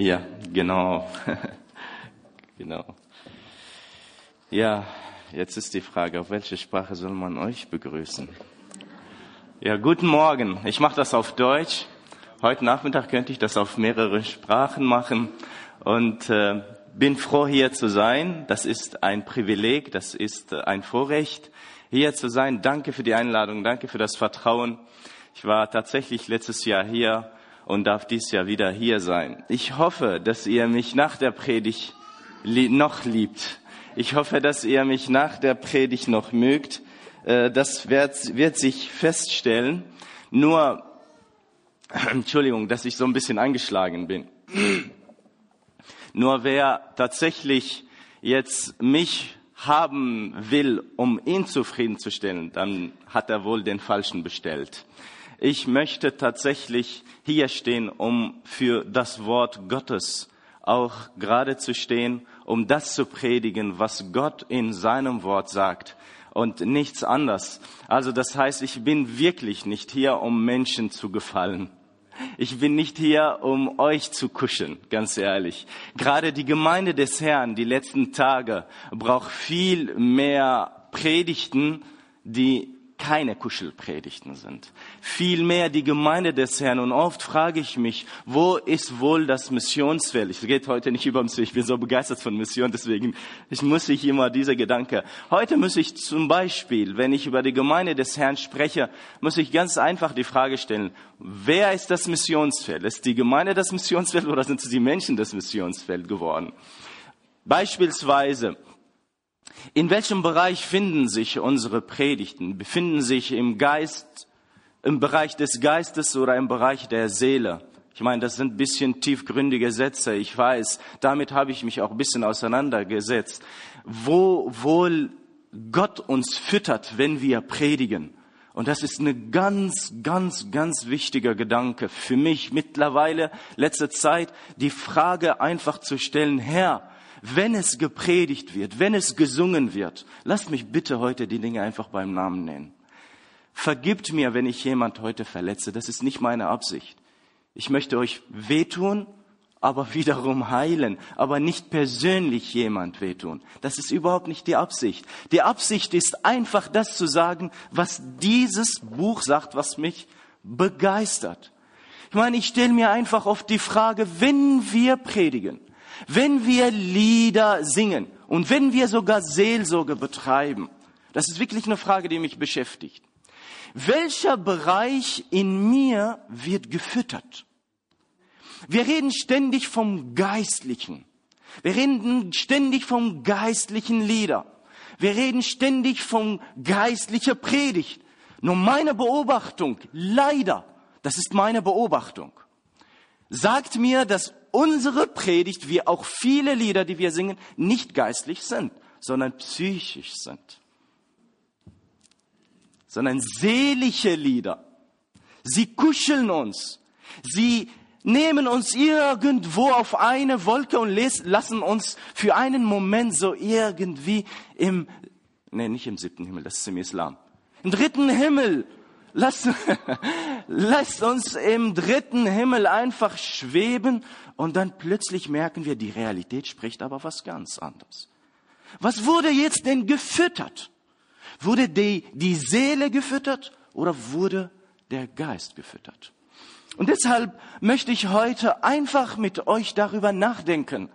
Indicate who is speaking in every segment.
Speaker 1: Ja, genau. genau. Ja, jetzt ist die Frage, auf welche Sprache soll man euch begrüßen? Ja, guten Morgen. Ich mache das auf Deutsch. Heute Nachmittag könnte ich das auf mehrere Sprachen machen und äh, bin froh, hier zu sein. Das ist ein Privileg, das ist äh, ein Vorrecht, hier zu sein. Danke für die Einladung, danke für das Vertrauen. Ich war tatsächlich letztes Jahr hier und darf dies Jahr wieder hier sein. Ich hoffe, dass ihr mich nach der Predigt noch liebt. Ich hoffe, dass ihr mich nach der Predigt noch mögt. Äh, das wird, wird sich feststellen. Nur, Entschuldigung, dass ich so ein bisschen angeschlagen bin. Nur wer tatsächlich jetzt mich haben will, um ihn zufriedenzustellen, dann hat er wohl den Falschen bestellt. Ich möchte tatsächlich hier stehen, um für das Wort Gottes auch gerade zu stehen, um das zu predigen, was Gott in seinem Wort sagt und nichts anderes. Also das heißt, ich bin wirklich nicht hier, um Menschen zu gefallen. Ich bin nicht hier, um euch zu kuscheln, ganz ehrlich. Gerade die Gemeinde des Herrn, die letzten Tage, braucht viel mehr Predigten, die keine Kuschelpredigten sind. Vielmehr die Gemeinde des Herrn. Und oft frage ich mich, wo ist wohl das Missionsfeld? Ich rede heute nicht über Mission. Ich bin so begeistert von Mission, deswegen ich muss ich immer dieser Gedanke. Heute muss ich zum Beispiel, wenn ich über die Gemeinde des Herrn spreche, muss ich ganz einfach die Frage stellen, wer ist das Missionsfeld? Ist die Gemeinde das Missionsfeld oder sind es die Menschen das Missionsfeld geworden? Beispielsweise, in welchem Bereich finden sich unsere Predigten? Befinden sich im Geist, im Bereich des Geistes oder im Bereich der Seele? Ich meine, das sind ein bisschen tiefgründige Sätze, ich weiß. Damit habe ich mich auch ein bisschen auseinandergesetzt. Wo wohl Gott uns füttert, wenn wir predigen. Und das ist eine ganz, ganz, ganz wichtiger Gedanke für mich mittlerweile, letzte Zeit, die Frage einfach zu stellen, Herr, wenn es gepredigt wird, wenn es gesungen wird, lasst mich bitte heute die Dinge einfach beim Namen nennen. Vergibt mir, wenn ich jemand heute verletze. Das ist nicht meine Absicht. Ich möchte euch wehtun, aber wiederum heilen, aber nicht persönlich jemand wehtun. Das ist überhaupt nicht die Absicht. Die Absicht ist einfach das zu sagen, was dieses Buch sagt, was mich begeistert. Ich meine, ich stelle mir einfach oft die Frage, wenn wir predigen, wenn wir Lieder singen und wenn wir sogar Seelsorge betreiben, das ist wirklich eine Frage, die mich beschäftigt. Welcher Bereich in mir wird gefüttert? Wir reden ständig vom Geistlichen. Wir reden ständig vom geistlichen Lieder. Wir reden ständig vom geistlicher Predigt. Nur meine Beobachtung, leider, das ist meine Beobachtung, sagt mir, dass unsere Predigt, wie auch viele Lieder, die wir singen, nicht geistlich sind, sondern psychisch sind. Sondern seelische Lieder. Sie kuscheln uns. Sie nehmen uns irgendwo auf eine Wolke und lassen uns für einen Moment so irgendwie im, nee, nicht im siebten Himmel, das ist im Islam, im dritten Himmel Lasst, lasst uns im dritten Himmel einfach schweben und dann plötzlich merken wir, die Realität spricht aber was ganz anderes. Was wurde jetzt denn gefüttert? Wurde die, die Seele gefüttert oder wurde der Geist gefüttert? Und deshalb möchte ich heute einfach mit euch darüber nachdenken.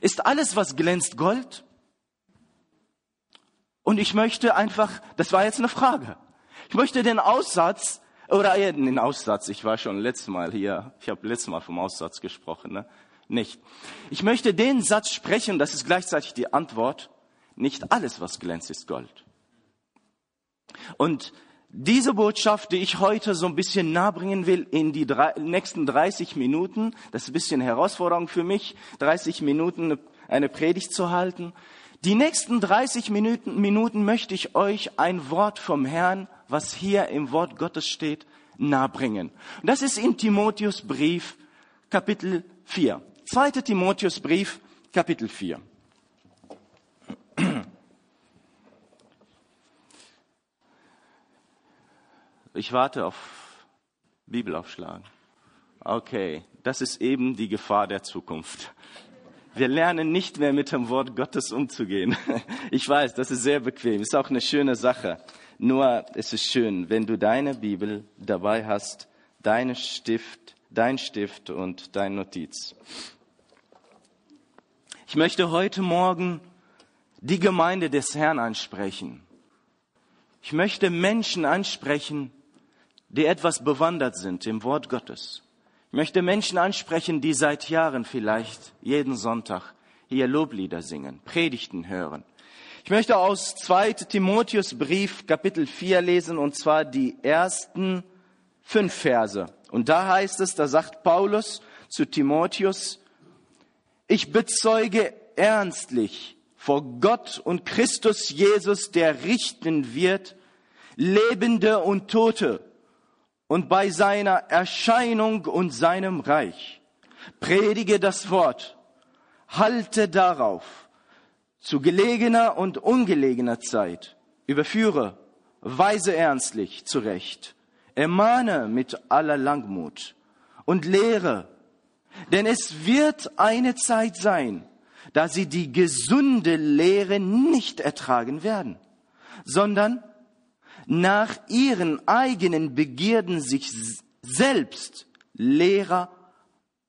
Speaker 1: Ist alles, was glänzt, Gold? Und ich möchte einfach, das war jetzt eine Frage. Ich möchte den Aussatz, oder äh, den Aussatz, ich war schon letztes Mal hier, ich habe letztes Mal vom Aussatz gesprochen, ne? nicht. Ich möchte den Satz sprechen, das ist gleichzeitig die Antwort, nicht alles, was glänzt, ist Gold. Und diese Botschaft, die ich heute so ein bisschen nahebringen will in die drei, nächsten 30 Minuten, das ist ein bisschen Herausforderung für mich, 30 Minuten eine Predigt zu halten. Die nächsten 30 Minuten, Minuten möchte ich euch ein Wort vom Herrn was hier im Wort Gottes steht, nahebringen. Und das ist in Timotheus Brief, Kapitel 4. Zweite Timotheus Brief, Kapitel 4. Ich warte auf Bibelaufschlagen. Okay, das ist eben die Gefahr der Zukunft. Wir lernen nicht mehr mit dem Wort Gottes umzugehen. Ich weiß, das ist sehr bequem, ist auch eine schöne Sache. Nur es ist schön, wenn du deine Bibel dabei hast, deine Stift, dein Stift und dein Notiz. Ich möchte heute Morgen die Gemeinde des Herrn ansprechen. Ich möchte Menschen ansprechen, die etwas bewandert sind im Wort Gottes. Ich möchte Menschen ansprechen, die seit Jahren vielleicht jeden Sonntag hier Loblieder singen, Predigten hören. Ich möchte aus 2 Timotheus Brief Kapitel 4 lesen und zwar die ersten fünf Verse. Und da heißt es, da sagt Paulus zu Timotheus, ich bezeuge ernstlich vor Gott und Christus Jesus, der richten wird, Lebende und Tote und bei seiner Erscheinung und seinem Reich. Predige das Wort, halte darauf, zu gelegener und ungelegener Zeit, überführe, weise ernstlich zurecht, ermahne mit aller Langmut und lehre, denn es wird eine Zeit sein, da sie die gesunde Lehre nicht ertragen werden, sondern nach ihren eigenen Begierden sich selbst Lehrer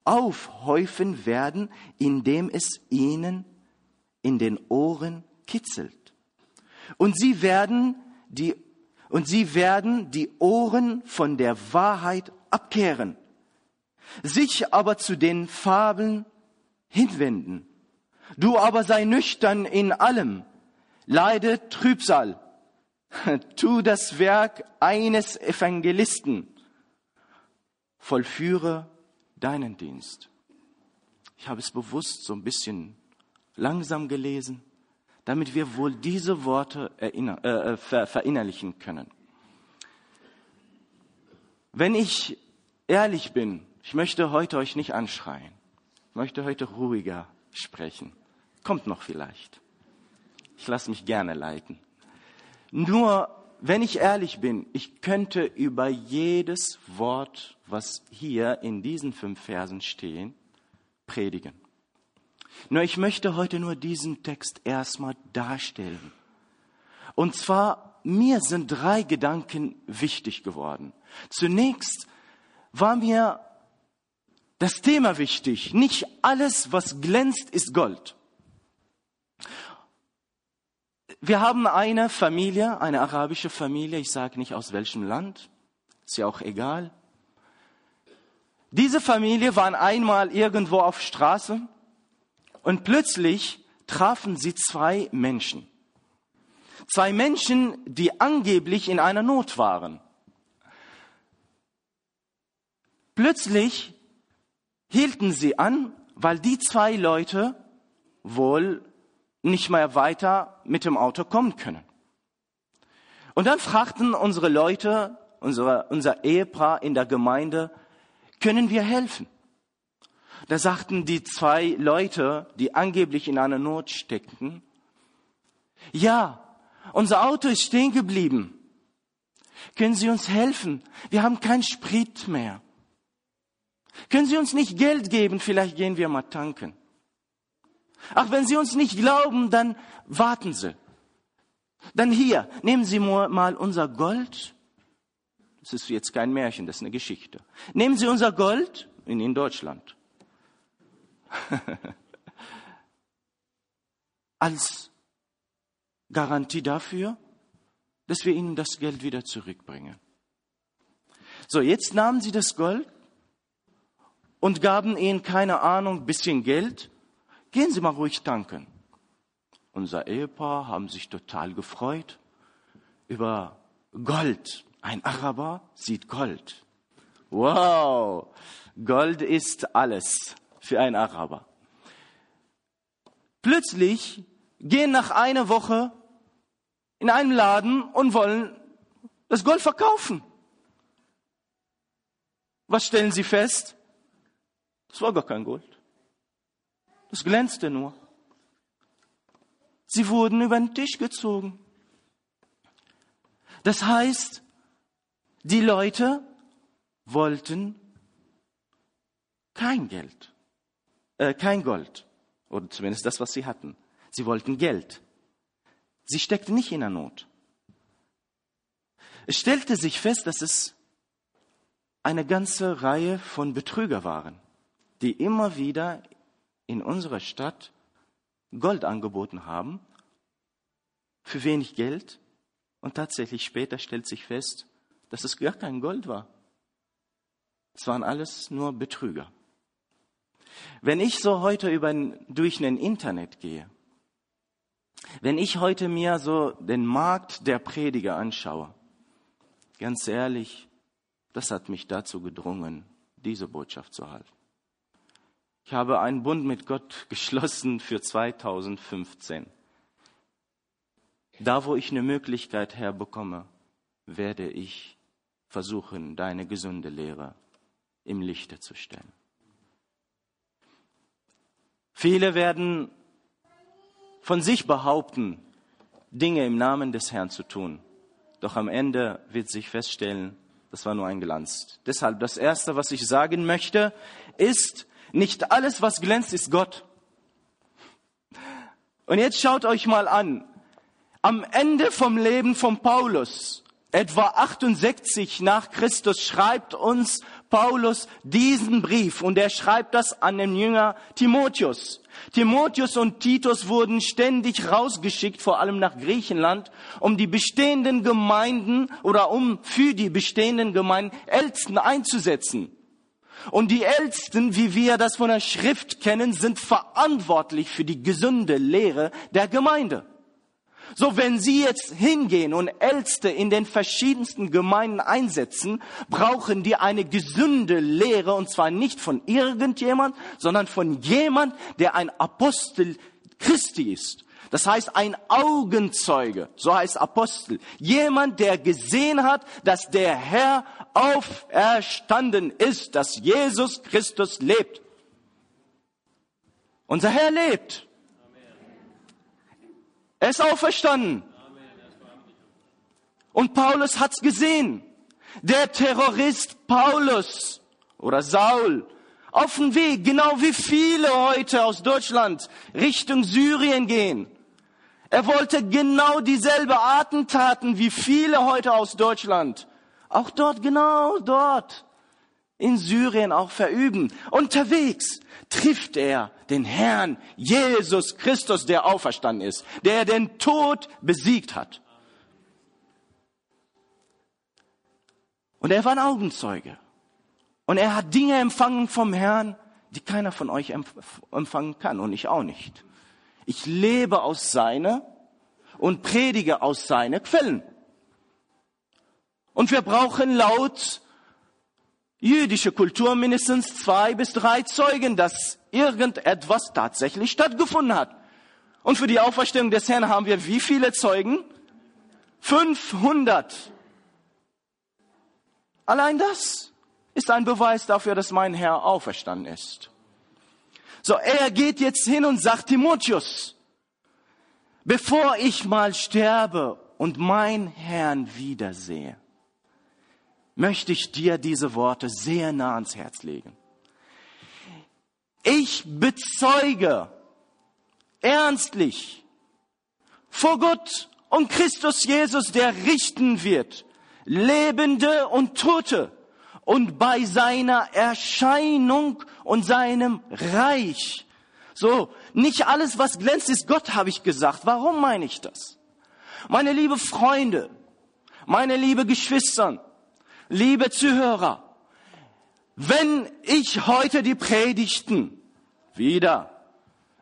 Speaker 1: aufhäufen werden, indem es ihnen in den Ohren kitzelt. Und sie werden die, und sie werden die Ohren von der Wahrheit abkehren, sich aber zu den Fabeln hinwenden. Du aber sei nüchtern in allem, leide Trübsal, tu das Werk eines Evangelisten, vollführe deinen Dienst. Ich habe es bewusst so ein bisschen langsam gelesen, damit wir wohl diese Worte erinner, äh, ver, verinnerlichen können. Wenn ich ehrlich bin, ich möchte heute euch nicht anschreien, ich möchte heute ruhiger sprechen. Kommt noch vielleicht. Ich lasse mich gerne leiten. Nur, wenn ich ehrlich bin, ich könnte über jedes Wort, was hier in diesen fünf Versen stehen, predigen. Nur ich möchte heute nur diesen Text erstmal darstellen. Und zwar, mir sind drei Gedanken wichtig geworden. Zunächst war mir das Thema wichtig. Nicht alles, was glänzt, ist Gold. Wir haben eine Familie, eine arabische Familie, ich sage nicht aus welchem Land, ist ja auch egal. Diese Familie waren einmal irgendwo auf Straße und plötzlich trafen sie zwei Menschen. Zwei Menschen, die angeblich in einer Not waren. Plötzlich hielten sie an, weil die zwei Leute wohl nicht mehr weiter mit dem Auto kommen können. Und dann fragten unsere Leute, unsere, unser Ehepaar in der Gemeinde, können wir helfen? Da sagten die zwei Leute, die angeblich in einer Not steckten, ja, unser Auto ist stehen geblieben. Können Sie uns helfen? Wir haben keinen Sprit mehr. Können Sie uns nicht Geld geben? Vielleicht gehen wir mal tanken. Ach, wenn Sie uns nicht glauben, dann warten Sie. Dann hier, nehmen Sie mal unser Gold. Das ist jetzt kein Märchen, das ist eine Geschichte. Nehmen Sie unser Gold in, in Deutschland als Garantie dafür, dass wir ihnen das Geld wieder zurückbringen. So, jetzt nahmen sie das Gold und gaben ihnen, keine Ahnung, bisschen Geld. Gehen Sie mal ruhig tanken. Unser Ehepaar haben sich total gefreut über Gold. Ein Araber sieht Gold. Wow, Gold ist alles für einen Araber. Plötzlich gehen nach einer Woche in einen Laden und wollen das Gold verkaufen. Was stellen sie fest? Es war gar kein Gold. Es glänzte nur. Sie wurden über den Tisch gezogen. Das heißt, die Leute wollten kein Geld, äh, kein Gold, oder zumindest das, was sie hatten. Sie wollten Geld. Sie steckten nicht in der Not. Es stellte sich fest, dass es eine ganze Reihe von Betrüger waren, die immer wieder in unserer Stadt Gold angeboten haben, für wenig Geld, und tatsächlich später stellt sich fest, dass es gar kein Gold war. Es waren alles nur Betrüger. Wenn ich so heute über, durch ein Internet gehe, wenn ich heute mir so den Markt der Prediger anschaue, ganz ehrlich, das hat mich dazu gedrungen, diese Botschaft zu halten. Ich habe einen Bund mit Gott geschlossen für 2015. Da, wo ich eine Möglichkeit herbekomme, werde ich versuchen, deine gesunde Lehre im Lichte zu stellen. Viele werden von sich behaupten, Dinge im Namen des Herrn zu tun. Doch am Ende wird sich feststellen, das war nur ein Glanz. Deshalb das Erste, was ich sagen möchte, ist, nicht alles, was glänzt, ist Gott. Und jetzt schaut euch mal an, am Ende vom Leben von Paulus, etwa 68 nach Christus, schreibt uns Paulus diesen Brief und er schreibt das an den Jünger Timotheus. Timotheus und Titus wurden ständig rausgeschickt, vor allem nach Griechenland, um die bestehenden Gemeinden oder um für die bestehenden Gemeinden Ältesten einzusetzen. Und die Ältesten, wie wir das von der Schrift kennen, sind verantwortlich für die gesunde Lehre der Gemeinde. So, wenn Sie jetzt hingehen und Älteste in den verschiedensten Gemeinden einsetzen, brauchen die eine gesunde Lehre und zwar nicht von irgendjemand, sondern von jemand, der ein Apostel Christi ist. Das heißt ein Augenzeuge, so heißt Apostel. Jemand, der gesehen hat, dass der Herr auferstanden ist, dass Jesus Christus lebt. Unser Herr lebt. Er ist auferstanden. Und Paulus hat's gesehen. Der Terrorist Paulus oder Saul auf dem Weg, genau wie viele heute aus Deutschland Richtung Syrien gehen. Er wollte genau dieselbe Attentaten wie viele heute aus Deutschland. Auch dort, genau dort in Syrien auch verüben. Unterwegs trifft er den Herrn Jesus Christus, der auferstanden ist, der den Tod besiegt hat. Und er war ein Augenzeuge. Und er hat Dinge empfangen vom Herrn, die keiner von euch empfangen kann und ich auch nicht. Ich lebe aus seiner und predige aus seinen Quellen. Und wir brauchen laut jüdische Kultur mindestens zwei bis drei Zeugen, dass irgendetwas tatsächlich stattgefunden hat. Und für die Auferstehung des Herrn haben wir wie viele Zeugen? 500. Allein das ist ein Beweis dafür, dass mein Herr auferstanden ist. So, er geht jetzt hin und sagt Timotheus, bevor ich mal sterbe und mein Herrn wiedersehe, möchte ich dir diese Worte sehr nah ans Herz legen. Ich bezeuge ernstlich vor Gott und Christus Jesus, der richten wird, Lebende und Tote, und bei seiner Erscheinung und seinem Reich. So, nicht alles, was glänzt, ist Gott, habe ich gesagt. Warum meine ich das? Meine liebe Freunde, meine liebe Geschwister, liebe Zuhörer, wenn ich heute die Predigten wieder,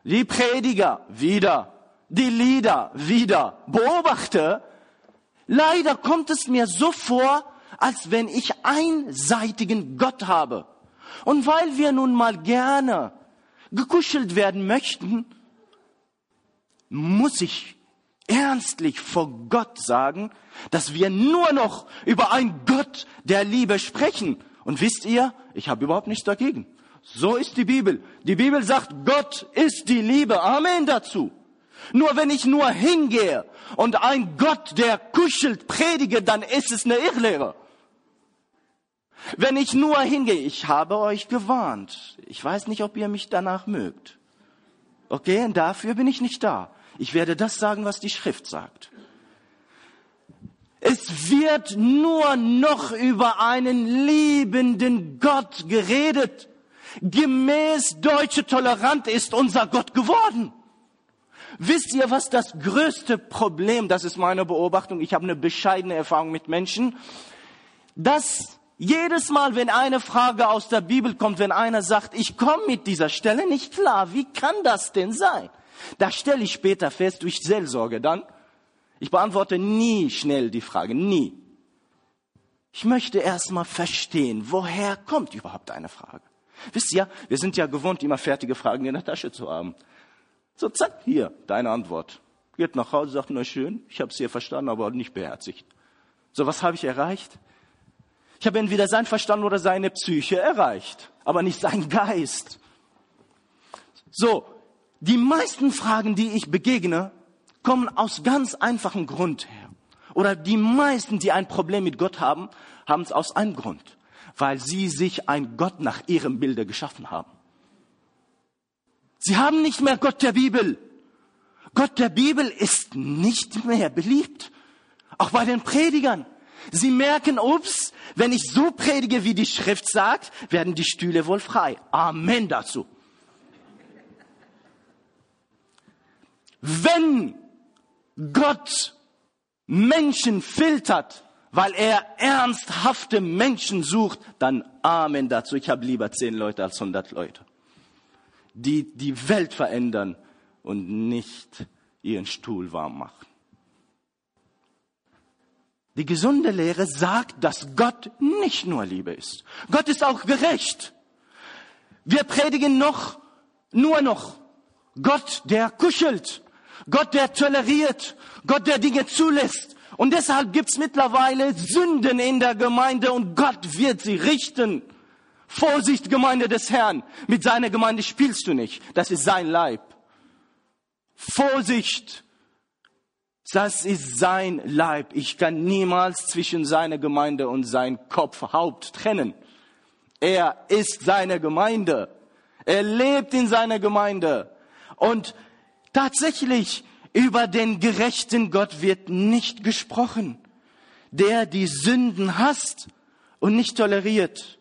Speaker 1: die Prediger wieder, die Lieder wieder beobachte, leider kommt es mir so vor, als wenn ich einseitigen Gott habe. Und weil wir nun mal gerne gekuschelt werden möchten, muss ich ernstlich vor Gott sagen, dass wir nur noch über einen Gott der Liebe sprechen. Und wisst ihr, ich habe überhaupt nichts dagegen. So ist die Bibel. Die Bibel sagt, Gott ist die Liebe. Amen dazu. Nur wenn ich nur hingehe und ein Gott, der kuschelt, predige, dann ist es eine Irrlehre. Wenn ich nur hingehe, ich habe euch gewarnt. Ich weiß nicht, ob ihr mich danach mögt. Okay, und dafür bin ich nicht da. Ich werde das sagen, was die Schrift sagt. Es wird nur noch über einen liebenden Gott geredet. Gemäß deutsche Tolerant ist unser Gott geworden. Wisst ihr, was das größte Problem, das ist meine Beobachtung, ich habe eine bescheidene Erfahrung mit Menschen, dass jedes Mal, wenn eine Frage aus der Bibel kommt, wenn einer sagt, ich komme mit dieser Stelle nicht klar, wie kann das denn sein? Da stelle ich später fest, durch Seelsorge dann, ich beantworte nie schnell die Frage, nie. Ich möchte erst mal verstehen, woher kommt überhaupt eine Frage. Wisst ihr, wir sind ja gewohnt, immer fertige Fragen in der Tasche zu haben. So, zack, hier, deine Antwort. Geht nach Hause, sagt, na schön, ich habe es hier verstanden, aber nicht beherzigt. So, was habe ich erreicht? Ich habe entweder sein Verstand oder seine Psyche erreicht, aber nicht sein Geist. So, die meisten Fragen, die ich begegne, kommen aus ganz einfachem Grund her. Oder die meisten, die ein Problem mit Gott haben, haben es aus einem Grund, weil sie sich ein Gott nach ihrem Bilde geschaffen haben. Sie haben nicht mehr Gott der Bibel. Gott der Bibel ist nicht mehr beliebt. Auch bei den Predigern. Sie merken, ups, wenn ich so predige, wie die Schrift sagt, werden die Stühle wohl frei. Amen dazu. Wenn Gott Menschen filtert, weil er ernsthafte Menschen sucht, dann Amen dazu. Ich habe lieber zehn Leute als hundert Leute, die die Welt verändern und nicht ihren Stuhl warm machen. Die gesunde Lehre sagt, dass Gott nicht nur Liebe ist. Gott ist auch gerecht. Wir predigen noch, nur noch Gott, der kuschelt. Gott, der toleriert, Gott, der Dinge zulässt. Und deshalb gibt's mittlerweile Sünden in der Gemeinde und Gott wird sie richten. Vorsicht, Gemeinde des Herrn. Mit seiner Gemeinde spielst du nicht. Das ist sein Leib. Vorsicht. Das ist sein Leib. Ich kann niemals zwischen seiner Gemeinde und sein Kopf, Haupt trennen. Er ist seine Gemeinde. Er lebt in seiner Gemeinde. Und Tatsächlich, über den gerechten Gott wird nicht gesprochen, der die Sünden hasst und nicht toleriert,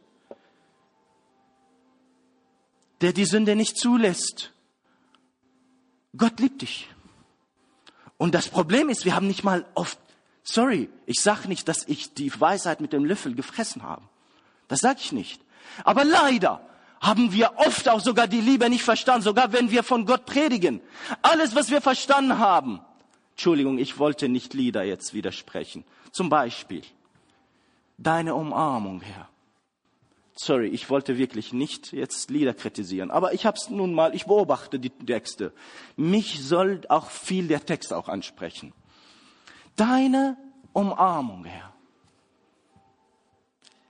Speaker 1: der die Sünde nicht zulässt. Gott liebt dich. Und das Problem ist, wir haben nicht mal oft, sorry, ich sage nicht, dass ich die Weisheit mit dem Löffel gefressen habe. Das sage ich nicht. Aber leider haben wir oft auch sogar die Liebe nicht verstanden, sogar wenn wir von Gott predigen. Alles, was wir verstanden haben. Entschuldigung, ich wollte nicht Lieder jetzt widersprechen. Zum Beispiel, deine Umarmung, Herr. Sorry, ich wollte wirklich nicht jetzt Lieder kritisieren, aber ich habe es nun mal, ich beobachte die Texte. Mich soll auch viel der Text auch ansprechen. Deine Umarmung, Herr.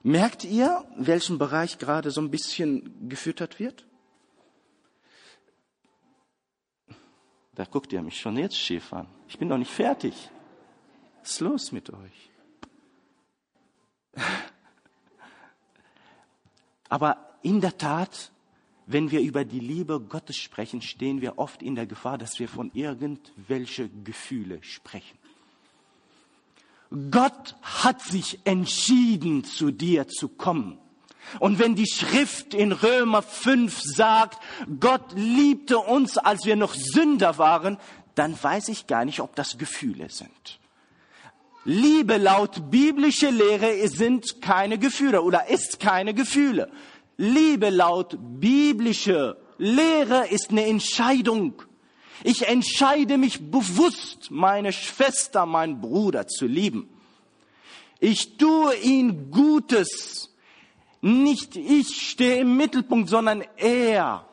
Speaker 1: Merkt ihr, welchen Bereich gerade so ein bisschen gefüttert wird? Da guckt ihr mich schon jetzt schief an. Ich bin noch nicht fertig. Was ist los mit euch? Aber in der Tat, wenn wir über die Liebe Gottes sprechen, stehen wir oft in der Gefahr, dass wir von irgendwelche Gefühle sprechen. Gott hat sich entschieden, zu dir zu kommen. Und wenn die Schrift in Römer 5 sagt, Gott liebte uns, als wir noch Sünder waren, dann weiß ich gar nicht, ob das Gefühle sind. Liebe laut biblische Lehre sind keine Gefühle oder ist keine Gefühle. Liebe laut biblische Lehre ist eine Entscheidung. Ich entscheide mich bewusst, meine Schwester, meinen Bruder zu lieben. Ich tue ihm Gutes. Nicht ich stehe im Mittelpunkt, sondern er.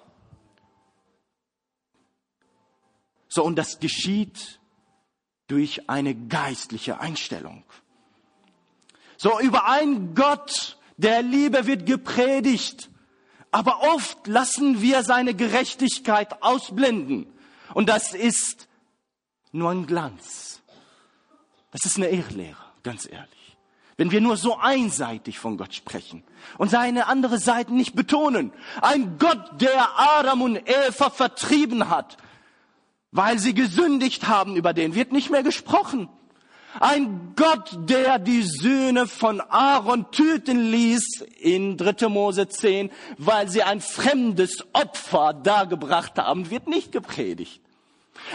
Speaker 1: So, und das geschieht durch eine geistliche Einstellung. So, über einen Gott der Liebe wird gepredigt, aber oft lassen wir seine Gerechtigkeit ausblenden. Und das ist nur ein Glanz. Das ist eine Irrlehre, ganz ehrlich. Wenn wir nur so einseitig von Gott sprechen und seine andere Seite nicht betonen. Ein Gott, der Adam und Eva vertrieben hat, weil sie gesündigt haben, über den wird nicht mehr gesprochen. Ein Gott, der die Söhne von Aaron töten ließ in 3. Mose 10, weil sie ein fremdes Opfer dargebracht haben, wird nicht gepredigt.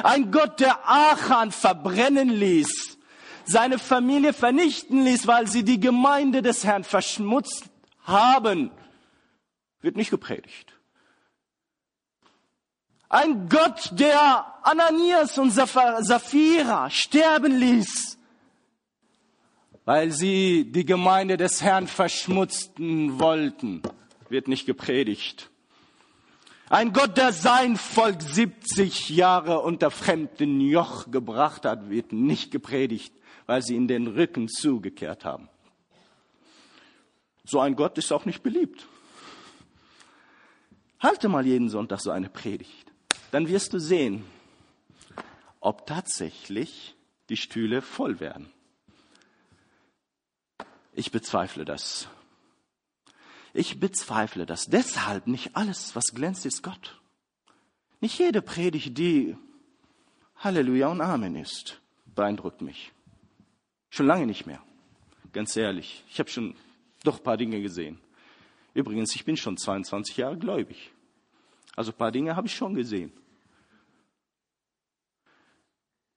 Speaker 1: Ein Gott, der Achan verbrennen ließ, seine Familie vernichten ließ, weil sie die Gemeinde des Herrn verschmutzt haben, wird nicht gepredigt. Ein Gott, der Ananias und Sapphira sterben ließ, weil sie die Gemeinde des Herrn verschmutzten wollten, wird nicht gepredigt. Ein Gott, der sein Volk 70 Jahre unter fremden Joch gebracht hat, wird nicht gepredigt, weil sie in den Rücken zugekehrt haben. So ein Gott ist auch nicht beliebt. Halte mal jeden Sonntag so eine Predigt. Dann wirst du sehen, ob tatsächlich die Stühle voll werden. Ich bezweifle das. Ich bezweifle das. Deshalb nicht alles, was glänzt, ist Gott. Nicht jede Predigt, die Halleluja und Amen ist, beeindruckt mich. Schon lange nicht mehr. Ganz ehrlich. Ich habe schon doch ein paar Dinge gesehen. Übrigens, ich bin schon 22 Jahre gläubig. Also ein paar Dinge habe ich schon gesehen.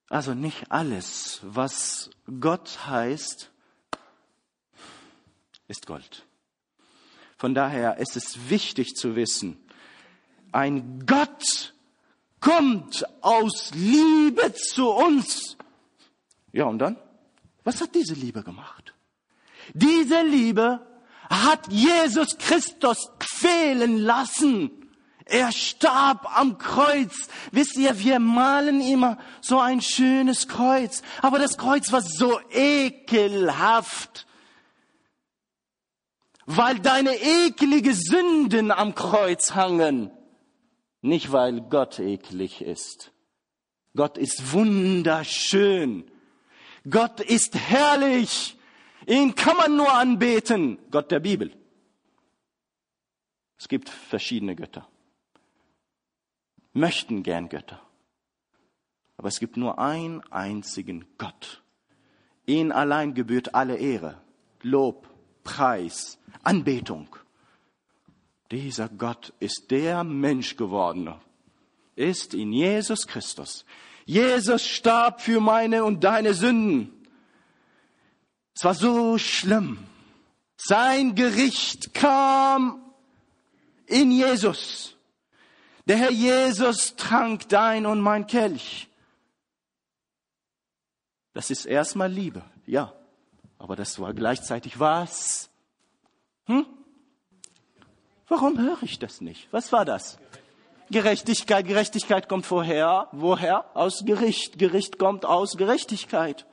Speaker 1: Also nicht alles, was Gott heißt, ist Gold. Von daher ist es wichtig zu wissen, ein Gott kommt aus Liebe zu uns. Ja, und dann? Was hat diese Liebe gemacht? Diese Liebe hat Jesus Christus quälen lassen. Er starb am Kreuz. Wisst ihr, wir malen immer so ein schönes Kreuz. Aber das Kreuz war so ekelhaft. Weil deine ekelige Sünden am Kreuz hangen. Nicht weil Gott eklig ist. Gott ist wunderschön. Gott ist herrlich. Ihn kann man nur anbeten. Gott der Bibel. Es gibt verschiedene Götter. Möchten gern Götter. Aber es gibt nur einen einzigen Gott. Ihn allein gebührt alle Ehre, Lob, Preis, Anbetung. Dieser Gott ist der Mensch gewordene, ist in Jesus Christus. Jesus starb für meine und deine Sünden. Es war so schlimm. Sein Gericht kam in Jesus. Der Herr Jesus trank dein und mein Kelch. Das ist erstmal Liebe, ja. Aber das war gleichzeitig was? Hm? Warum höre ich das nicht? Was war das? Gerechtigkeit, Gerechtigkeit kommt vorher, woher? Aus Gericht. Gericht kommt aus Gerechtigkeit.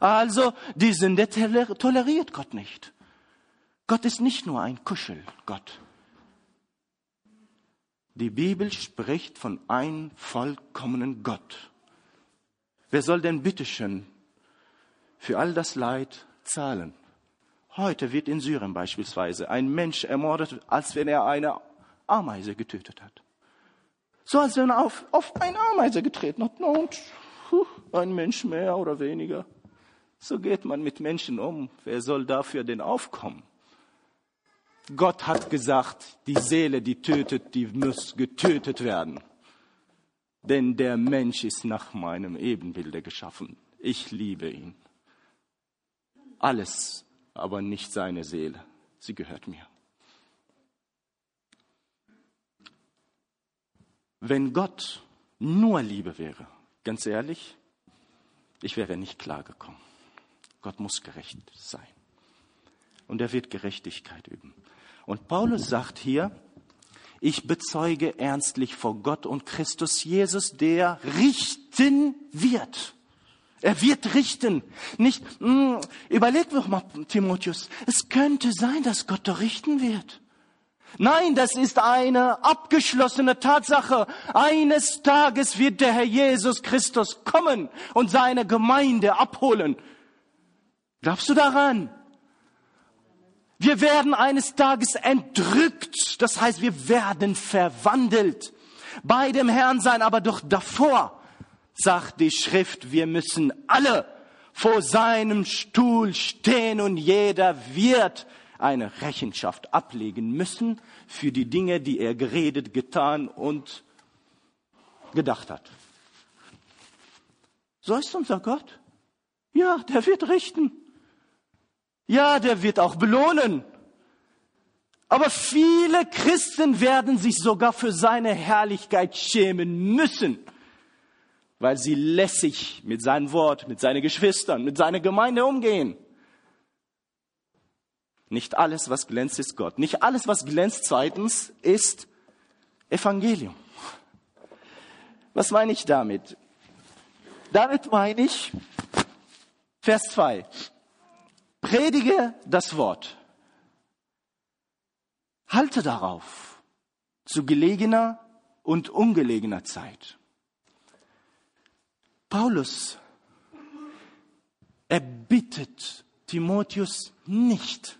Speaker 1: Also, die Sünde toleriert Gott nicht. Gott ist nicht nur ein Kuschelgott. Die Bibel spricht von einem vollkommenen Gott. Wer soll denn bitteschön für all das Leid zahlen? Heute wird in Syrien beispielsweise ein Mensch ermordet, als wenn er eine Ameise getötet hat. So als wenn er auf, auf eine Ameise getreten hat. Und puh, ein Mensch mehr oder weniger. So geht man mit Menschen um. Wer soll dafür denn aufkommen? Gott hat gesagt, die Seele, die tötet, die muss getötet werden. Denn der Mensch ist nach meinem Ebenbilde geschaffen. Ich liebe ihn. Alles, aber nicht seine Seele. Sie gehört mir. Wenn Gott nur Liebe wäre, ganz ehrlich, ich wäre nicht klargekommen. Gott muss gerecht sein. Und er wird Gerechtigkeit üben. Und Paulus sagt hier, ich bezeuge ernstlich vor Gott und Christus Jesus, der richten wird. Er wird richten. Nicht, mh, hm, überleg doch mal, Timotheus, es könnte sein, dass Gott doch richten wird. Nein, das ist eine abgeschlossene Tatsache. Eines Tages wird der Herr Jesus Christus kommen und seine Gemeinde abholen. Glaubst du daran? Wir werden eines Tages entrückt. Das heißt, wir werden verwandelt. Bei dem Herrn sein, aber doch davor sagt die Schrift, wir müssen alle vor seinem Stuhl stehen und jeder wird eine Rechenschaft ablegen müssen für die Dinge, die er geredet, getan und gedacht hat. So ist unser Gott. Ja, der wird richten. Ja, der wird auch belohnen. Aber viele Christen werden sich sogar für seine Herrlichkeit schämen müssen, weil sie lässig mit seinem Wort, mit seinen Geschwistern, mit seiner Gemeinde umgehen. Nicht alles, was glänzt, ist Gott. Nicht alles, was glänzt, zweitens, ist Evangelium. Was meine ich damit? Damit meine ich, Vers 2, predige das Wort. Halte darauf zu gelegener und ungelegener Zeit. Paulus, er bittet Timotheus nicht,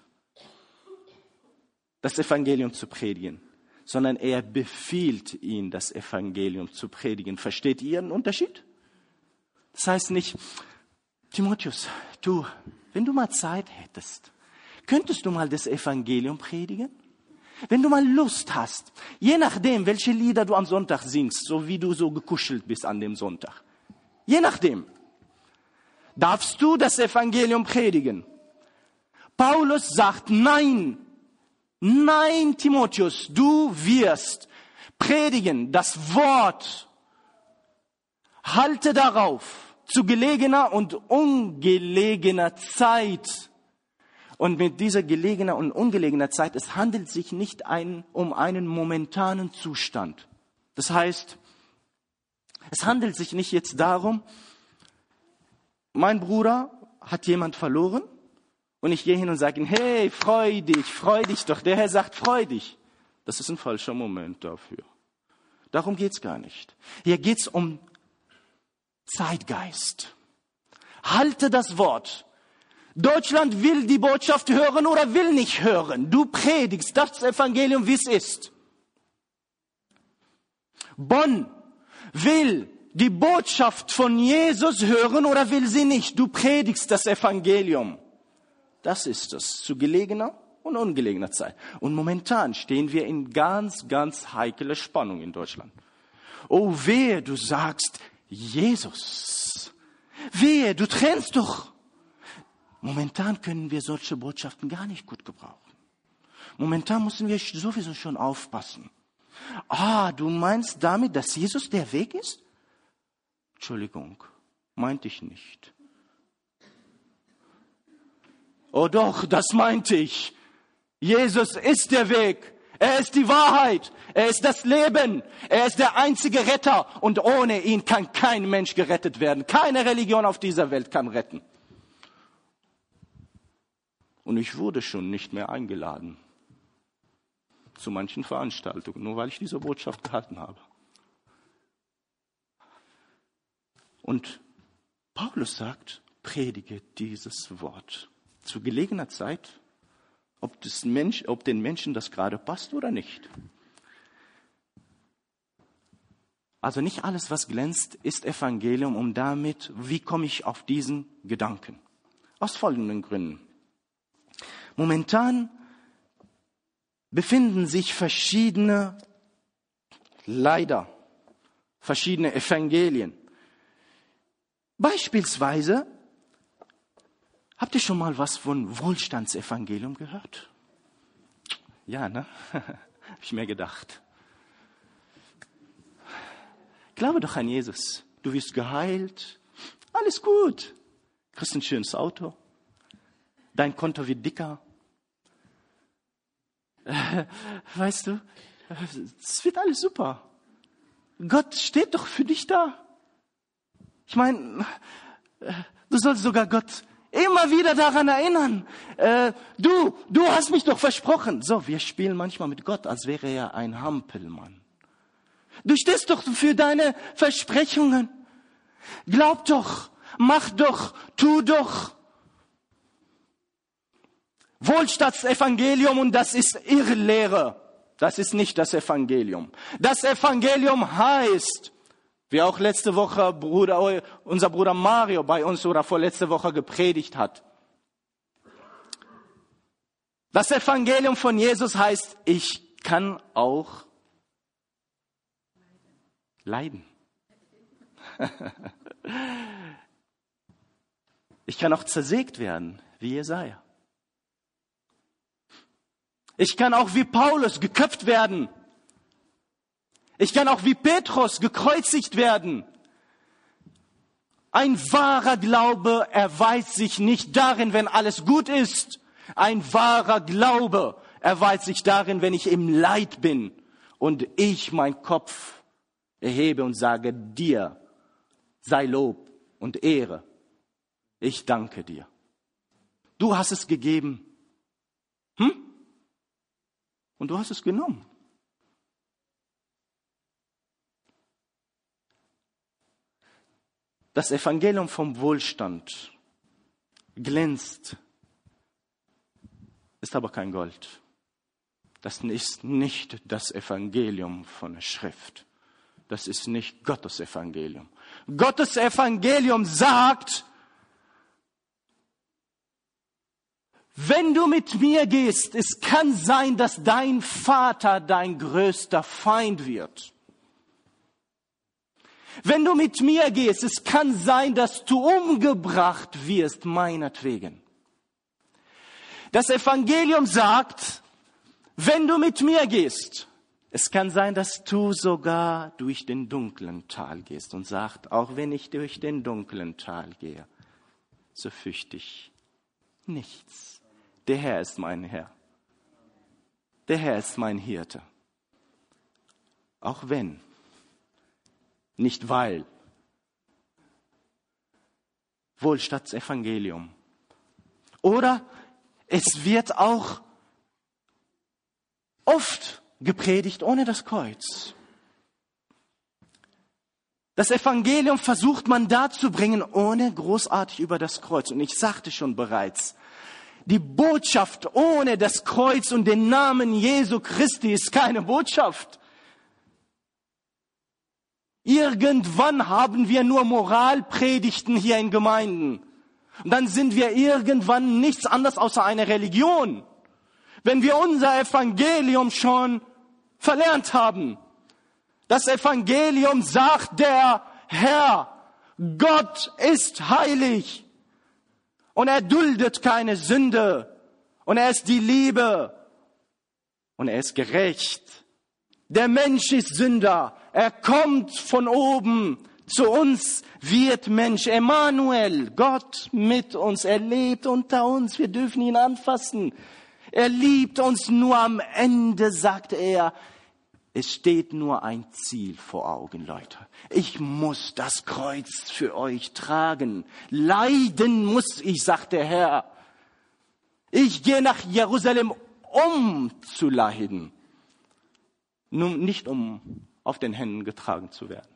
Speaker 1: das Evangelium zu predigen, sondern er befiehlt ihn, das Evangelium zu predigen. Versteht ihr einen Unterschied? Das heißt nicht, Timotheus, du, wenn du mal Zeit hättest, könntest du mal das Evangelium predigen? Wenn du mal Lust hast, je nachdem, welche Lieder du am Sonntag singst, so wie du so gekuschelt bist an dem Sonntag, je nachdem, darfst du das Evangelium predigen. Paulus sagt, nein, nein, Timotheus, du wirst predigen das Wort. Halte darauf zu gelegener und ungelegener Zeit. Und mit dieser gelegener und ungelegener Zeit, es handelt sich nicht ein, um einen momentanen Zustand. Das heißt, es handelt sich nicht jetzt darum, mein Bruder hat jemand verloren und ich gehe hin und sage ihm, hey, freu dich, freu dich doch. Der Herr sagt, freu dich. Das ist ein falscher Moment dafür. Darum geht's gar nicht. Hier geht's um Zeitgeist. Halte das Wort. Deutschland will die Botschaft hören oder will nicht hören. Du predigst das Evangelium, wie es ist. Bonn will die Botschaft von Jesus hören oder will sie nicht. Du predigst das Evangelium. Das ist es, zu gelegener und ungelegener Zeit. Und momentan stehen wir in ganz, ganz heikler Spannung in Deutschland. Oh wehe, du sagst, Jesus. Wehe, du trennst doch. Momentan können wir solche Botschaften gar nicht gut gebrauchen. Momentan müssen wir sowieso schon aufpassen. Ah, du meinst damit, dass Jesus der Weg ist? Entschuldigung, meinte ich nicht. Oh doch, das meinte ich. Jesus ist der Weg. Er ist die Wahrheit. Er ist das Leben. Er ist der einzige Retter. Und ohne ihn kann kein Mensch gerettet werden. Keine Religion auf dieser Welt kann retten. Und ich wurde schon nicht mehr eingeladen zu manchen Veranstaltungen, nur weil ich diese Botschaft gehalten habe. Und Paulus sagt, predige dieses Wort. Zu gelegener Zeit ob, das Mensch, ob den Menschen das gerade passt oder nicht. Also nicht alles, was glänzt, ist Evangelium und damit, wie komme ich auf diesen Gedanken? Aus folgenden Gründen. Momentan befinden sich verschiedene, leider, verschiedene Evangelien. Beispielsweise Habt ihr schon mal was von Wohlstandsevangelium gehört? Ja, ne? Hab ich mir gedacht. Glaube doch an Jesus. Du wirst geheilt. Alles gut. Kriegst ein schönes Auto. Dein Konto wird dicker. Weißt du, es wird alles super. Gott steht doch für dich da. Ich meine, du sollst sogar Gott Immer wieder daran erinnern. Äh, du, du hast mich doch versprochen. So, wir spielen manchmal mit Gott, als wäre er ein Hampelmann. Du stehst doch für deine Versprechungen. Glaub doch, mach doch, tu doch. Wohlstandsevangelium und das ist Irrlehre. Das ist nicht das Evangelium. Das Evangelium heißt, wie auch letzte Woche Bruder, unser Bruder Mario bei uns oder vorletzte Woche gepredigt hat. Das Evangelium von Jesus heißt, ich kann auch leiden. Ich kann auch zersägt werden, wie Jesaja. Ich kann auch wie Paulus geköpft werden. Ich kann auch wie Petrus gekreuzigt werden. Ein wahrer Glaube erweist sich nicht darin, wenn alles gut ist. Ein wahrer Glaube erweist sich darin, wenn ich im Leid bin und ich meinen Kopf erhebe und sage, dir sei Lob und Ehre. Ich danke dir. Du hast es gegeben. Hm? Und du hast es genommen. Das Evangelium vom Wohlstand glänzt, ist aber kein Gold. Das ist nicht das Evangelium von der Schrift. Das ist nicht Gottes Evangelium. Gottes Evangelium sagt, wenn du mit mir gehst, es kann sein, dass dein Vater dein größter Feind wird. Wenn du mit mir gehst, es kann sein, dass du umgebracht wirst meinetwegen. Das Evangelium sagt, wenn du mit mir gehst, es kann sein, dass du sogar durch den dunklen Tal gehst und sagt, auch wenn ich durch den dunklen Tal gehe, so fürchte ich nichts. Der Herr ist mein Herr. Der Herr ist mein Hirte. Auch wenn, nicht weil. Wohlstandsevangelium. Oder es wird auch oft gepredigt ohne das Kreuz. Das Evangelium versucht man darzubringen, ohne großartig über das Kreuz. Und ich sagte schon bereits, die Botschaft ohne das Kreuz und den Namen Jesu Christi ist keine Botschaft. Irgendwann haben wir nur Moralpredigten hier in Gemeinden. Und dann sind wir irgendwann nichts anderes außer eine Religion. Wenn wir unser Evangelium schon verlernt haben. Das Evangelium sagt der Herr, Gott ist heilig und er duldet keine Sünde und er ist die Liebe und er ist gerecht. Der Mensch ist Sünder, er kommt von oben zu uns, wird Mensch. Emmanuel, Gott mit uns, er lebt unter uns, wir dürfen ihn anfassen. Er liebt uns nur am Ende, sagt er. Es steht nur ein Ziel vor Augen, Leute. Ich muss das Kreuz für euch tragen. Leiden muss ich, sagt der Herr. Ich gehe nach Jerusalem, um zu leiden. Nun nicht um auf den Händen getragen zu werden.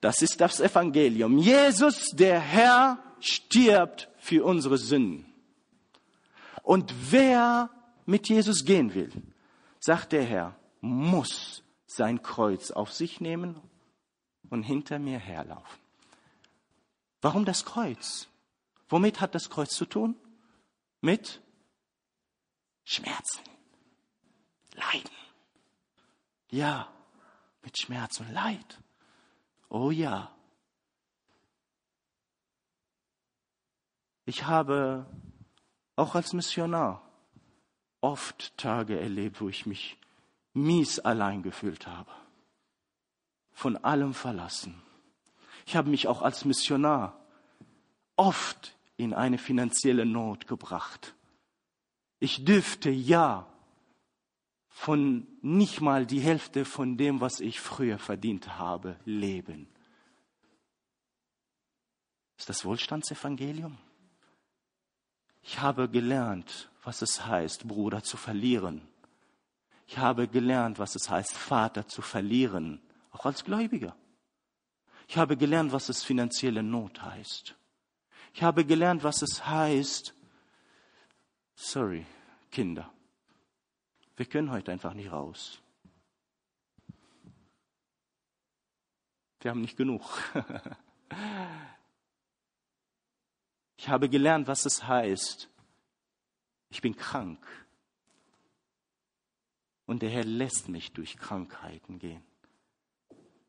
Speaker 1: Das ist das Evangelium. Jesus, der Herr, stirbt für unsere Sünden. Und wer mit Jesus gehen will, sagt der Herr, muss sein Kreuz auf sich nehmen und hinter mir herlaufen. Warum das Kreuz? Womit hat das Kreuz zu tun? Mit Schmerzen, Leiden. Ja, mit Schmerz und Leid. Oh ja. Ich habe auch als Missionar oft Tage erlebt, wo ich mich mies allein gefühlt habe, von allem verlassen. Ich habe mich auch als Missionar oft in eine finanzielle Not gebracht. Ich dürfte ja von nicht mal die Hälfte von dem, was ich früher verdient habe, leben. Ist das Wohlstandsevangelium? Ich habe gelernt, was es heißt, Bruder zu verlieren. Ich habe gelernt, was es heißt, Vater zu verlieren, auch als Gläubiger. Ich habe gelernt, was es finanzielle Not heißt. Ich habe gelernt, was es heißt, sorry, Kinder, wir können heute einfach nicht raus. Wir haben nicht genug. Ich habe gelernt, was es heißt. Ich bin krank. Und der Herr lässt mich durch Krankheiten gehen.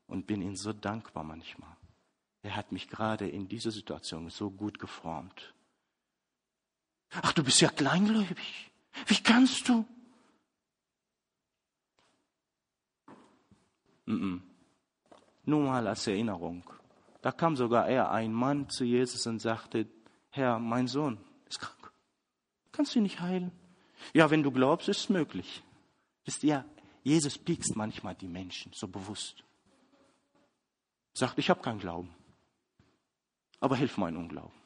Speaker 1: Und bin ihm so dankbar manchmal. Er hat mich gerade in dieser Situation so gut geformt. Ach, du bist ja kleingläubig. Wie kannst du? Mm -mm. Nur mal als Erinnerung. Da kam sogar er, ein Mann, zu Jesus und sagte, Herr, mein Sohn ist krank. Kannst du ihn nicht heilen? Ja, wenn du glaubst, ist es möglich. Wisst ihr, Jesus piekst manchmal die Menschen so bewusst. Sagt, ich habe keinen Glauben. Aber hilf mein Unglauben.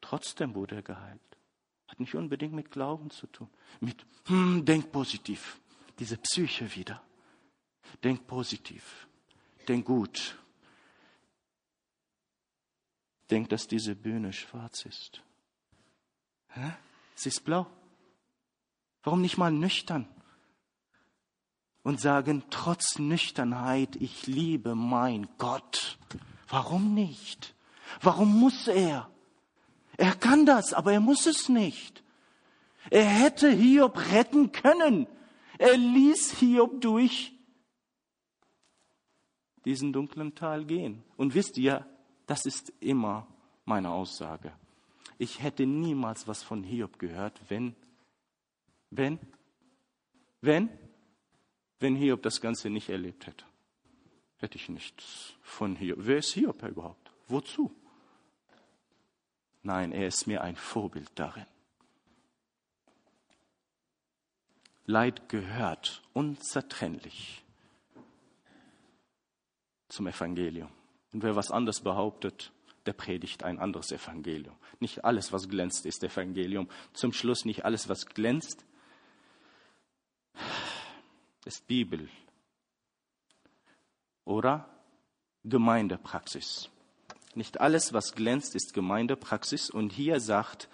Speaker 1: Trotzdem wurde er geheilt. Hat nicht unbedingt mit Glauben zu tun. Mit, hm, denk positiv. Diese Psyche wieder. Denk positiv. Denk gut. Denk, dass diese Bühne schwarz ist. Hä? Sie ist blau. Warum nicht mal nüchtern? Und sagen, trotz Nüchternheit, ich liebe mein Gott. Warum nicht? Warum muss er? Er kann das, aber er muss es nicht. Er hätte Hiob retten können. Er ließ Hiob durch diesen dunklen Tal gehen. Und wisst ihr, das ist immer meine Aussage. Ich hätte niemals was von Hiob gehört, wenn, wenn, wenn, wenn Hiob das Ganze nicht erlebt hätte. Hätte ich nichts von Hiob. Wer ist Hiob überhaupt? Wozu? Nein, er ist mir ein Vorbild darin. Leid gehört unzertrennlich zum Evangelium. Und wer was anderes behauptet, der predigt ein anderes Evangelium. Nicht alles, was glänzt, ist Evangelium. Zum Schluss nicht alles, was glänzt, ist Bibel. Oder Gemeindepraxis. Nicht alles, was glänzt, ist Gemeindepraxis. Und hier sagt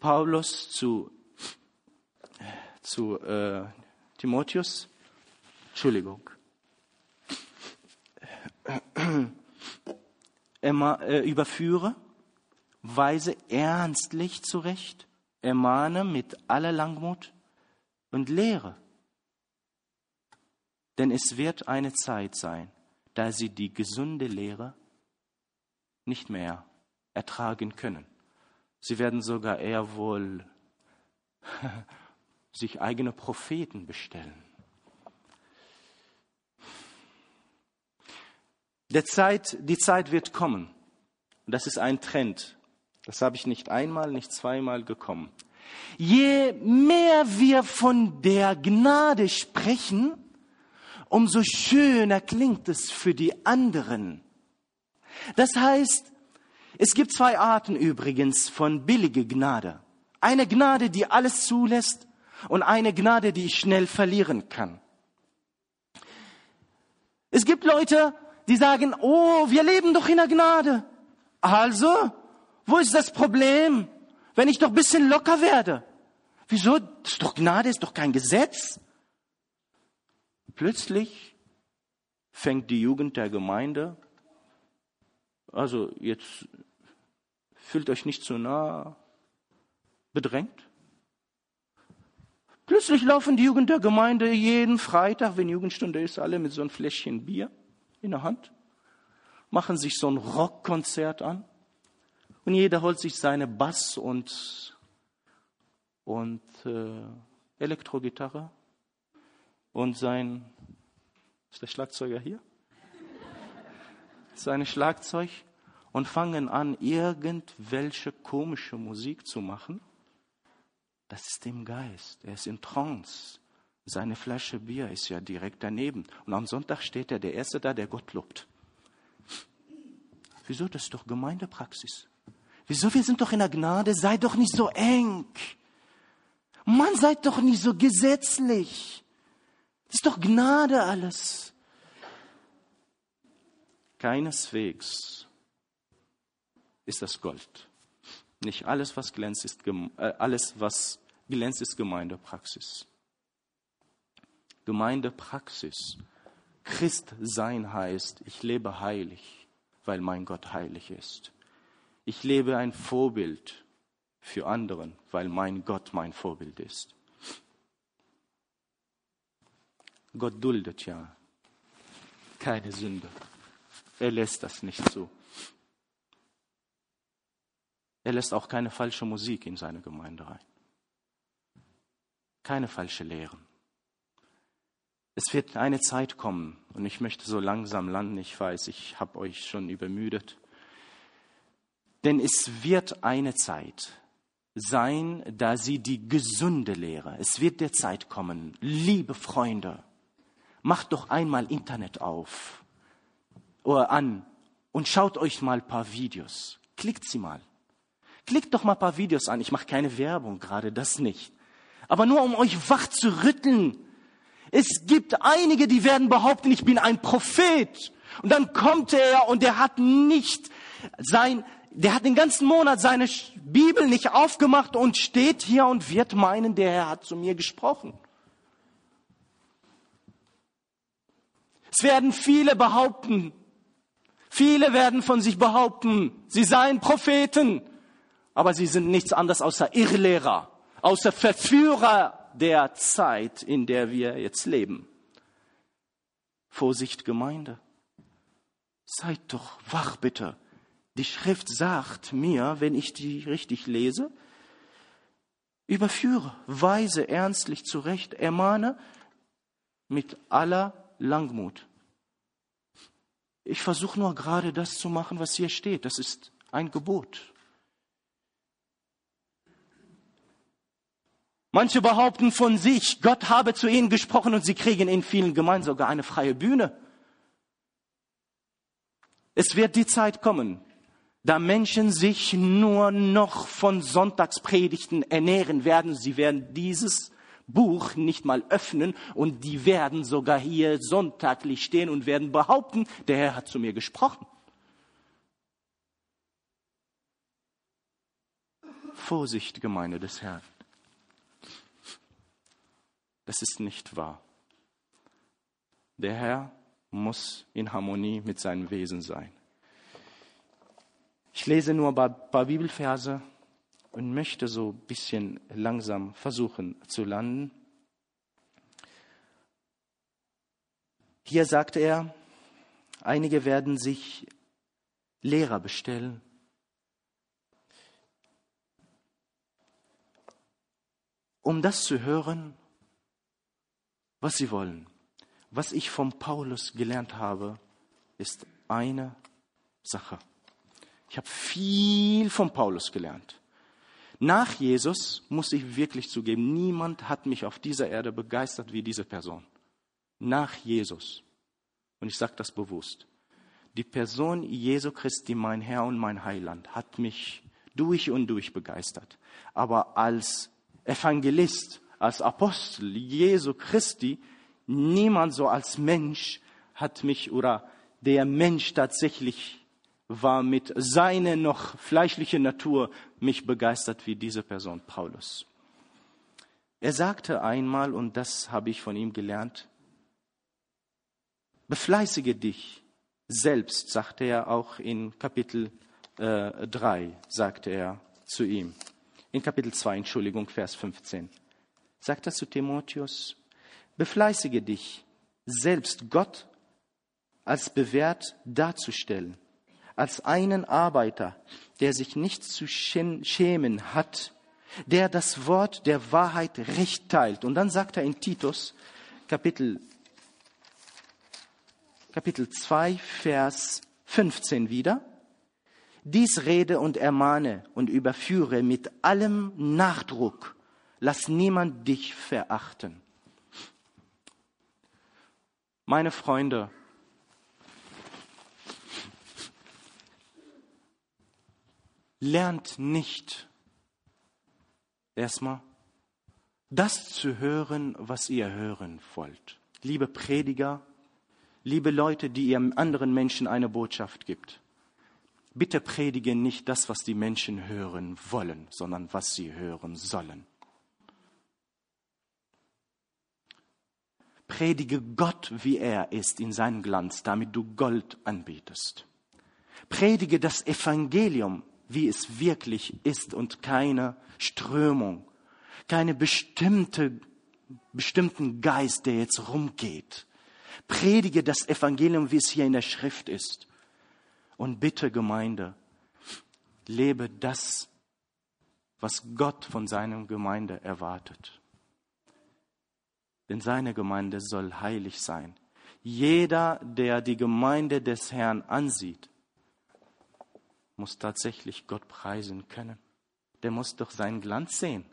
Speaker 1: Paulus zu, zu äh, Timotheus, Entschuldigung, äh, überführe, weise ernstlich zurecht, ermahne mit aller Langmut und lehre. Denn es wird eine Zeit sein, da sie die gesunde Lehre nicht mehr ertragen können. Sie werden sogar eher wohl sich eigene Propheten bestellen. Der Zeit, die Zeit wird kommen. Das ist ein Trend. Das habe ich nicht einmal, nicht zweimal gekommen. Je mehr wir von der Gnade sprechen, umso schöner klingt es für die anderen. Das heißt, es gibt zwei Arten übrigens von billige Gnade. Eine Gnade, die alles zulässt und eine Gnade, die ich schnell verlieren kann. Es gibt Leute, die sagen, oh, wir leben doch in der Gnade. Also, wo ist das Problem, wenn ich doch bisschen locker werde? Wieso? Das ist doch Gnade, ist doch kein Gesetz. Plötzlich fängt die Jugend der Gemeinde, also jetzt fühlt euch nicht zu nah bedrängt. Plötzlich laufen die Jugend der Gemeinde jeden Freitag, wenn Jugendstunde ist, alle mit so einem Fläschchen Bier in der Hand, machen sich so ein Rockkonzert an und jeder holt sich seine Bass und, und äh, Elektrogitarre und sein, ist der Schlagzeuger hier? Seine Schlagzeug und fangen an, irgendwelche komische Musik zu machen. Das ist im Geist. Er ist in Trance. Seine Flasche Bier ist ja direkt daneben. Und am Sonntag steht er der Erste da, der Gott lobt. Wieso? Das ist doch Gemeindepraxis. Wieso? Wir sind doch in der Gnade. Sei doch nicht so eng. Mann, seid doch nicht so gesetzlich. Das ist doch Gnade alles. Keineswegs ist das Gold. Nicht alles, was glänzt, ist, äh, alles, was glänzt, ist Gemeindepraxis. Gemeindepraxis. Christ sein heißt, ich lebe heilig, weil mein Gott heilig ist. Ich lebe ein Vorbild für anderen, weil mein Gott mein Vorbild ist. Gott duldet ja keine Sünde. Er lässt das nicht zu. Er lässt auch keine falsche Musik in seine Gemeinde rein. Keine falsche Lehren. Es wird eine Zeit kommen, und ich möchte so langsam landen, ich weiß, ich habe euch schon übermüdet, denn es wird eine Zeit sein, da sie die gesunde Lehre, es wird der Zeit kommen, liebe Freunde, macht doch einmal Internet auf oder an und schaut euch mal ein paar Videos. Klickt sie mal. Klickt doch mal ein paar Videos an. Ich mache keine Werbung, gerade das nicht. Aber nur um euch wach zu rütteln. Es gibt einige, die werden behaupten, ich bin ein Prophet. Und dann kommt er und der hat nicht sein, der hat den ganzen Monat seine Bibel nicht aufgemacht und steht hier und wird meinen, der Herr hat zu mir gesprochen. Es werden viele behaupten, viele werden von sich behaupten, sie seien Propheten, aber sie sind nichts anderes außer Irrlehrer, außer Verführer der Zeit, in der wir jetzt leben. Vorsicht, Gemeinde. Seid doch wach, bitte. Die Schrift sagt mir, wenn ich die richtig lese, überführe, weise ernstlich zurecht, ermahne mit aller Langmut. Ich versuche nur gerade das zu machen, was hier steht. Das ist ein Gebot. Manche behaupten von sich, Gott habe zu ihnen gesprochen und sie kriegen in vielen Gemeinden sogar eine freie Bühne. Es wird die Zeit kommen, da Menschen sich nur noch von Sonntagspredigten ernähren werden. Sie werden dieses Buch nicht mal öffnen und die werden sogar hier sonntaglich stehen und werden behaupten, der Herr hat zu mir gesprochen. Vorsicht, Gemeinde des Herrn. Das ist nicht wahr. Der Herr muss in Harmonie mit seinem Wesen sein. Ich lese nur ein paar Bibelverse und möchte so ein bisschen langsam versuchen zu landen. Hier sagt er, einige werden sich Lehrer bestellen. Um das zu hören, was sie wollen. Was ich vom Paulus gelernt habe, ist eine Sache. Ich habe viel von Paulus gelernt. Nach Jesus muss ich wirklich zugeben, niemand hat mich auf dieser Erde begeistert wie diese Person. Nach Jesus. Und ich sage das bewusst. Die Person Jesu Christi, mein Herr und mein Heiland, hat mich durch und durch begeistert. Aber als Evangelist, als Apostel Jesu Christi, niemand so als Mensch hat mich oder der Mensch tatsächlich war mit seiner noch fleischlichen Natur mich begeistert wie diese Person, Paulus. Er sagte einmal, und das habe ich von ihm gelernt, befleißige dich selbst, sagte er auch in Kapitel äh, 3, sagte er zu ihm. In Kapitel 2, Entschuldigung, Vers 15. Sagt er zu Timotheus, befleißige dich selbst Gott als bewährt darzustellen als einen Arbeiter, der sich nicht zu schämen hat, der das Wort der Wahrheit recht teilt. Und dann sagt er in Titus Kapitel, Kapitel 2, Vers 15 wieder, dies rede und ermahne und überführe mit allem Nachdruck, lass niemand dich verachten. Meine Freunde, lernt nicht erstmal das zu hören, was ihr hören wollt. Liebe Prediger, liebe Leute, die ihr anderen Menschen eine Botschaft gibt. Bitte predige nicht das, was die Menschen hören wollen, sondern was sie hören sollen. Predige Gott, wie er ist, in seinem Glanz, damit du Gold anbietest. Predige das Evangelium, wie es wirklich ist und keine Strömung, keine bestimmte, bestimmten Geist, der jetzt rumgeht. Predige das Evangelium, wie es hier in der Schrift ist. Und bitte, Gemeinde, lebe das, was Gott von seiner Gemeinde erwartet. Denn seine Gemeinde soll heilig sein. Jeder, der die Gemeinde des Herrn ansieht, muss tatsächlich Gott preisen können. Der muss doch seinen Glanz sehen.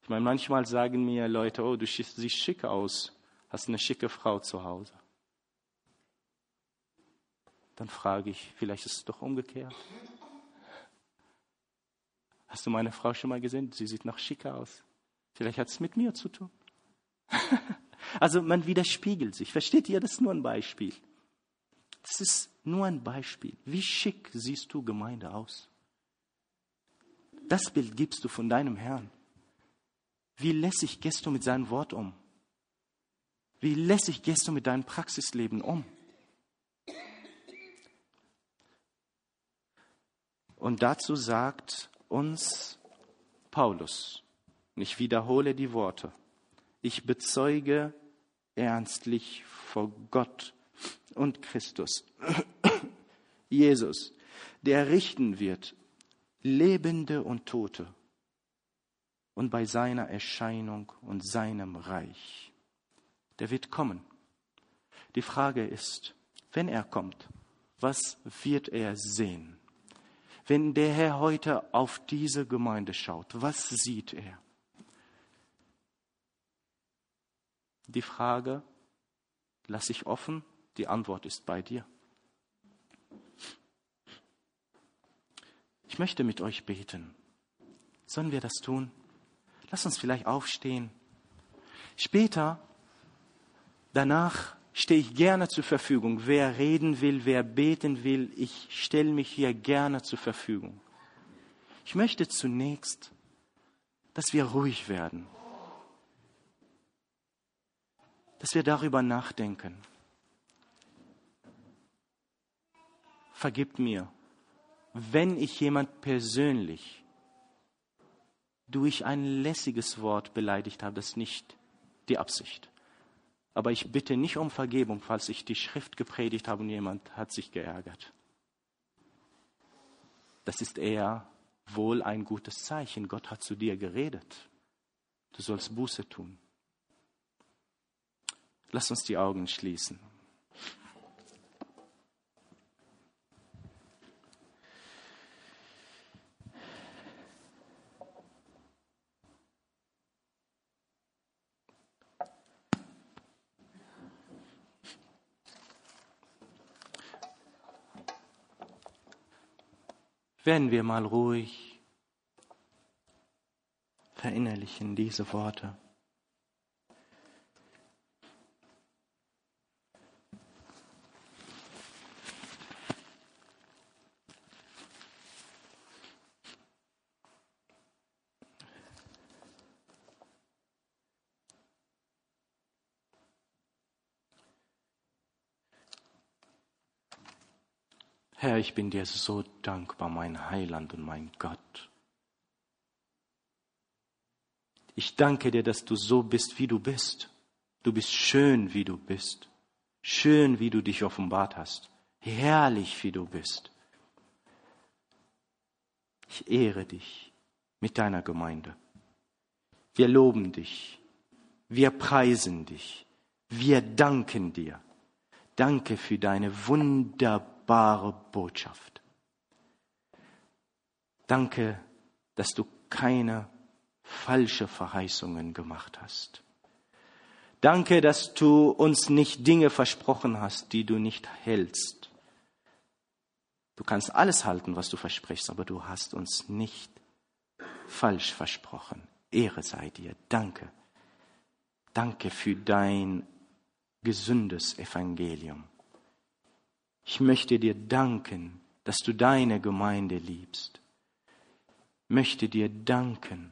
Speaker 1: Ich meine, manchmal sagen mir Leute, oh, du siehst schick aus, hast eine schicke Frau zu Hause. Dann frage ich, vielleicht ist es doch umgekehrt. Hast du meine Frau schon mal gesehen? Sie sieht noch schicker aus. Vielleicht hat es mit mir zu tun. also man widerspiegelt sich. Versteht ihr? Das ist nur ein Beispiel. Das ist nur ein Beispiel. Wie schick siehst du Gemeinde aus? Das Bild gibst du von deinem Herrn. Wie lässig gehst du mit seinem Wort um? Wie lässig gehst du mit deinem Praxisleben um? Und dazu sagt uns Paulus, ich wiederhole die Worte, ich bezeuge ernstlich vor Gott und Christus, Jesus, der richten wird, Lebende und Tote, und bei seiner Erscheinung und seinem Reich. Der wird kommen. Die Frage ist, wenn er kommt, was wird er sehen? Wenn der Herr heute auf diese Gemeinde schaut, was sieht er? Die Frage lasse ich offen, die Antwort ist bei dir. Ich möchte mit euch beten. Sollen wir das tun? Lass uns vielleicht aufstehen. Später, danach stehe ich gerne zur Verfügung. Wer reden will, wer beten will, ich stelle mich hier gerne zur Verfügung. Ich möchte zunächst, dass wir ruhig werden, dass wir darüber nachdenken. Vergib mir, wenn ich jemand persönlich durch ein lässiges Wort beleidigt habe, das ist nicht die Absicht. Aber ich bitte nicht um Vergebung, falls ich die Schrift gepredigt habe und jemand hat sich geärgert. Das ist eher wohl ein gutes Zeichen. Gott hat zu dir geredet. Du sollst Buße tun. Lass uns die Augen schließen. Werden wir mal ruhig verinnerlichen diese Worte. Herr, ich bin dir so dankbar, mein Heiland und mein Gott. Ich danke dir, dass du so bist, wie du bist. Du bist schön, wie du bist. Schön, wie du dich offenbart hast. Herrlich, wie du bist. Ich ehre dich mit deiner Gemeinde. Wir loben dich. Wir preisen dich. Wir danken dir. Danke für deine wunderbare wunderbare Botschaft. Danke, dass du keine falsche Verheißungen gemacht hast. Danke, dass du uns nicht Dinge versprochen hast, die du nicht hältst. Du kannst alles halten, was du versprichst, aber du hast uns nicht falsch versprochen. Ehre sei dir. Danke. Danke für dein gesundes Evangelium. Ich möchte dir danken, dass du deine Gemeinde liebst. Ich möchte dir danken,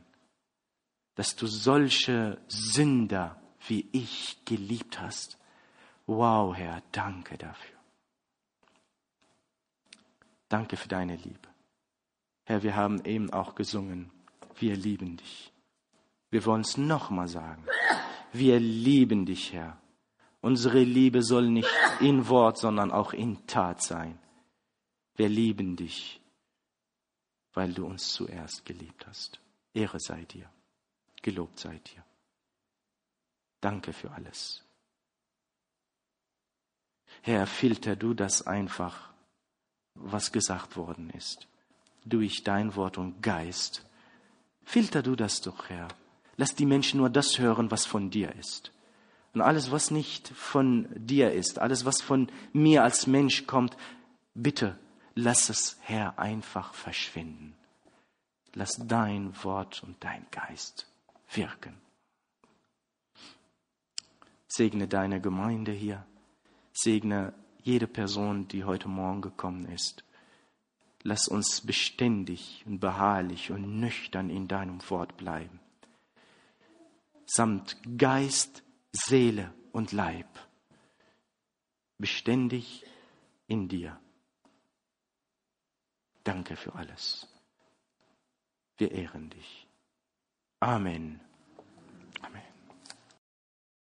Speaker 1: dass du solche Sünder wie ich geliebt hast. Wow, Herr, danke dafür. Danke für deine Liebe. Herr, wir haben eben auch gesungen, wir lieben dich. Wir wollen es nochmal sagen. Wir lieben dich, Herr. Unsere Liebe soll nicht in Wort, sondern auch in Tat sein. Wir lieben dich, weil du uns zuerst geliebt hast. Ehre sei dir. Gelobt sei dir. Danke für alles. Herr, filter du das einfach, was gesagt worden ist, durch dein Wort und Geist. Filter du das doch, Herr. Lass die Menschen nur das hören, was von dir ist. Und alles, was nicht von dir ist, alles, was von mir als Mensch kommt, bitte lass es, Herr, einfach verschwinden. Lass dein Wort und dein Geist wirken. Segne deine Gemeinde hier. Segne jede Person, die heute Morgen gekommen ist. Lass uns beständig und beharrlich und nüchtern in deinem Wort bleiben. Samt Geist, Seele und Leib. Beständig in dir. Danke für alles. Wir ehren dich. Amen.